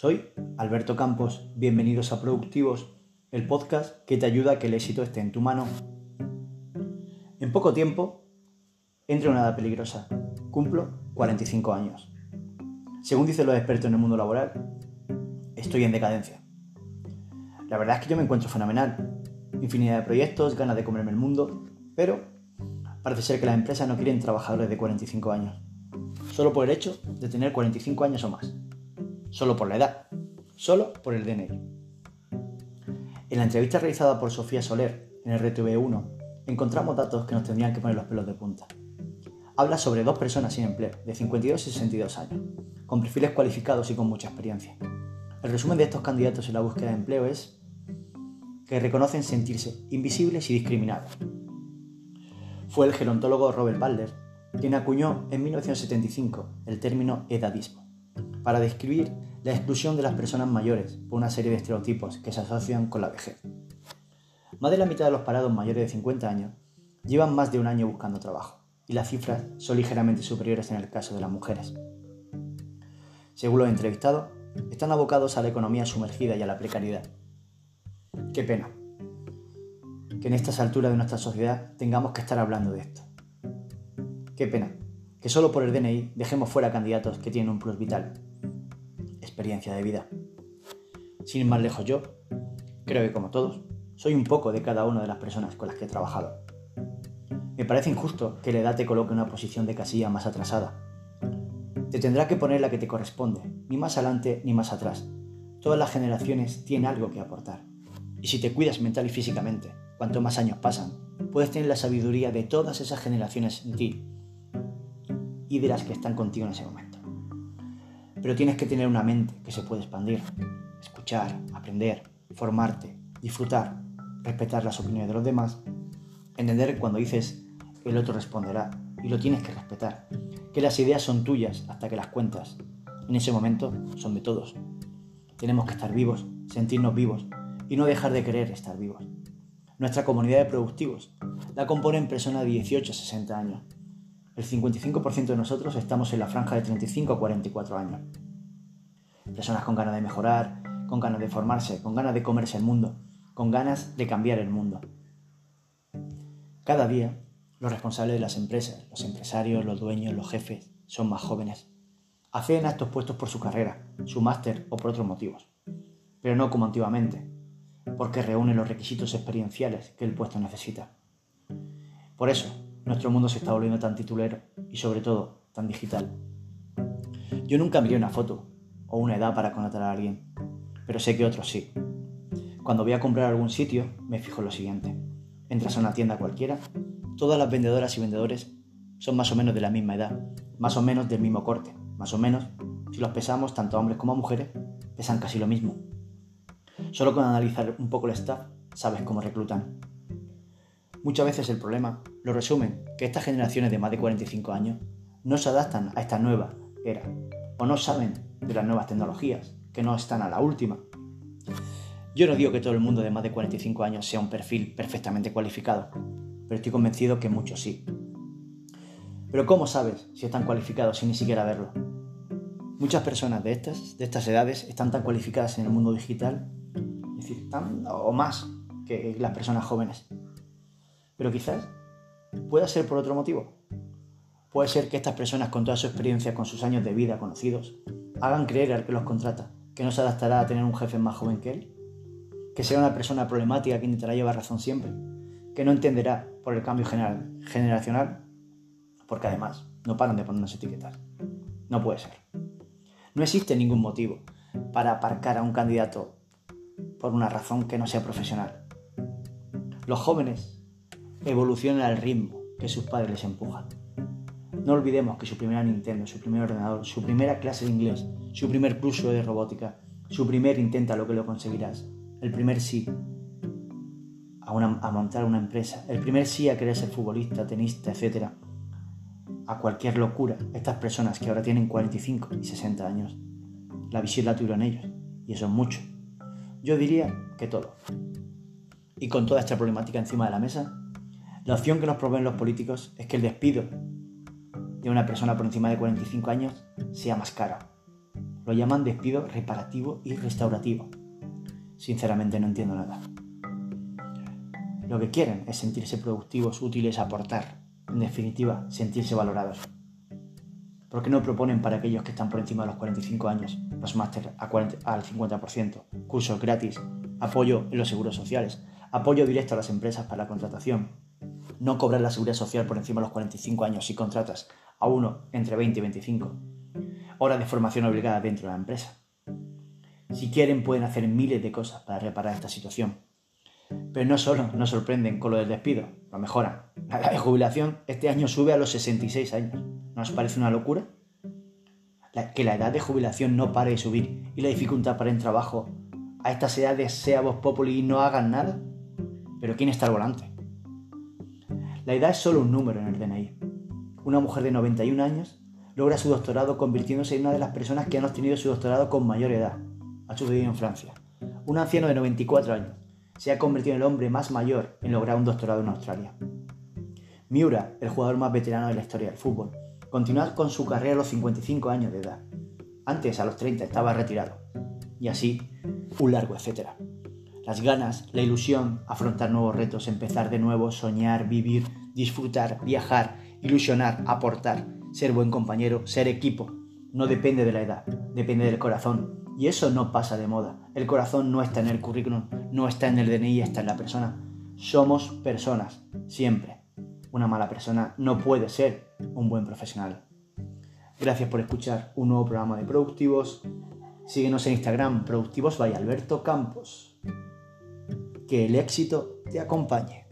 Soy Alberto Campos, bienvenidos a Productivos, el podcast que te ayuda a que el éxito esté en tu mano. En poco tiempo, entro en una edad peligrosa. Cumplo 45 años. Según dicen los expertos en el mundo laboral, estoy en decadencia. La verdad es que yo me encuentro fenomenal. Infinidad de proyectos, ganas de comerme el mundo, pero parece ser que las empresas no quieren trabajadores de 45 años. Solo por el hecho de tener 45 años o más. Solo por la edad. Solo por el DNI. En la entrevista realizada por Sofía Soler en RTV1, encontramos datos que nos tendrían que poner los pelos de punta. Habla sobre dos personas sin empleo, de 52 y 62 años, con perfiles cualificados y con mucha experiencia. El resumen de estos candidatos en la búsqueda de empleo es que reconocen sentirse invisibles y discriminados. Fue el gerontólogo Robert Balder quien acuñó en 1975 el término edadismo para describir la exclusión de las personas mayores por una serie de estereotipos que se asocian con la vejez. Más de la mitad de los parados mayores de 50 años llevan más de un año buscando trabajo y las cifras son ligeramente superiores en el caso de las mujeres. Según los entrevistados, están abocados a la economía sumergida y a la precariedad, Qué pena que en estas alturas de nuestra sociedad tengamos que estar hablando de esto. Qué pena que solo por el DNI dejemos fuera candidatos que tienen un plus vital, experiencia de vida. Sin ir más lejos yo, creo que como todos, soy un poco de cada una de las personas con las que he trabajado. Me parece injusto que la edad te coloque en una posición de casilla más atrasada. Te tendrá que poner la que te corresponde, ni más adelante ni más atrás. Todas las generaciones tienen algo que aportar. Y si te cuidas mental y físicamente, cuanto más años pasan, puedes tener la sabiduría de todas esas generaciones en ti y de las que están contigo en ese momento. Pero tienes que tener una mente que se puede expandir, escuchar, aprender, formarte, disfrutar, respetar las opiniones de los demás, entender cuando dices el otro responderá y lo tienes que respetar, que las ideas son tuyas hasta que las cuentas. En ese momento son de todos. Tenemos que estar vivos, sentirnos vivos y no dejar de querer estar vivos. Nuestra comunidad de productivos la componen personas de 18 a 60 años. El 55% de nosotros estamos en la franja de 35 a 44 años. Personas con ganas de mejorar, con ganas de formarse, con ganas de comerse el mundo, con ganas de cambiar el mundo. Cada día, los responsables de las empresas, los empresarios, los dueños, los jefes, son más jóvenes. Acceden a estos puestos por su carrera, su máster o por otros motivos, pero no como antiguamente, porque reúne los requisitos experienciales que el puesto necesita. Por eso, nuestro mundo se está volviendo tan titulero y sobre todo tan digital. Yo nunca miré una foto o una edad para contratar a alguien, pero sé que otros sí. Cuando voy a comprar algún sitio, me fijo en lo siguiente. Entras a una tienda cualquiera, todas las vendedoras y vendedores son más o menos de la misma edad, más o menos del mismo corte, más o menos, si los pesamos tanto hombres como mujeres, pesan casi lo mismo. Solo con analizar un poco el staff sabes cómo reclutan. Muchas veces el problema lo resumen que estas generaciones de más de 45 años no se adaptan a esta nueva era o no saben de las nuevas tecnologías, que no están a la última. Yo no digo que todo el mundo de más de 45 años sea un perfil perfectamente cualificado, pero estoy convencido que muchos sí. Pero ¿cómo sabes si están cualificados sin ni siquiera verlo? Muchas personas de estas, de estas edades están tan cualificadas en el mundo digital es decir, tan o más que las personas jóvenes. Pero quizás pueda ser por otro motivo. Puede ser que estas personas con toda su experiencia, con sus años de vida conocidos, hagan creer al que los contrata que no se adaptará a tener un jefe más joven que él, que sea una persona problemática que intentará llevar razón siempre, que no entenderá por el cambio general, generacional, porque además no paran de ponernos etiquetas. No puede ser. No existe ningún motivo para aparcar a un candidato por una razón que no sea profesional. Los jóvenes evolucionan al ritmo que sus padres les empujan. No olvidemos que su primera Nintendo, su primer ordenador, su primera clase de inglés, su primer curso de robótica, su primer intenta lo que lo conseguirás, el primer sí a, a montar una empresa, el primer sí a querer ser futbolista, tenista, etc. A cualquier locura, estas personas que ahora tienen 45 y 60 años, la visión la tuvieron ellos, y eso es mucho. Yo diría que todo. Y con toda esta problemática encima de la mesa, la opción que nos proveen los políticos es que el despido de una persona por encima de 45 años sea más caro. Lo llaman despido reparativo y restaurativo. Sinceramente no entiendo nada. Lo que quieren es sentirse productivos, útiles, aportar. En definitiva, sentirse valorados. ¿Por qué no proponen para aquellos que están por encima de los 45 años los másteres al 50%, cursos gratis, apoyo en los seguros sociales, apoyo directo a las empresas para la contratación, no cobrar la seguridad social por encima de los 45 años si contratas a uno entre 20 y 25, horas de formación obligada dentro de la empresa. Si quieren pueden hacer miles de cosas para reparar esta situación. Pero no solo nos sorprenden con lo del despido, lo mejoran. La edad de jubilación este año sube a los 66 años. ¿No os parece una locura? que la edad de jubilación no pare de subir y la dificultad para el trabajo a estas edades sea vos populi y no hagan nada. Pero ¿quién está al volante? La edad es solo un número en el DNI. Una mujer de 91 años logra su doctorado convirtiéndose en una de las personas que han obtenido su doctorado con mayor edad. Ha sucedido en Francia. Un anciano de 94 años se ha convertido en el hombre más mayor en lograr un doctorado en Australia. Miura, el jugador más veterano de la historia del fútbol, continúa con su carrera a los 55 años de edad. Antes, a los 30, estaba retirado. Y así, un largo etcétera las ganas, la ilusión, afrontar nuevos retos, empezar de nuevo, soñar, vivir, disfrutar, viajar, ilusionar, aportar, ser buen compañero, ser equipo. No depende de la edad, depende del corazón. Y eso no pasa de moda. El corazón no está en el currículum, no está en el DNI, está en la persona. Somos personas, siempre. Una mala persona no puede ser un buen profesional. Gracias por escuchar un nuevo programa de Productivos. Síguenos en Instagram, Productivos by Alberto Campos. Que el éxito te acompañe.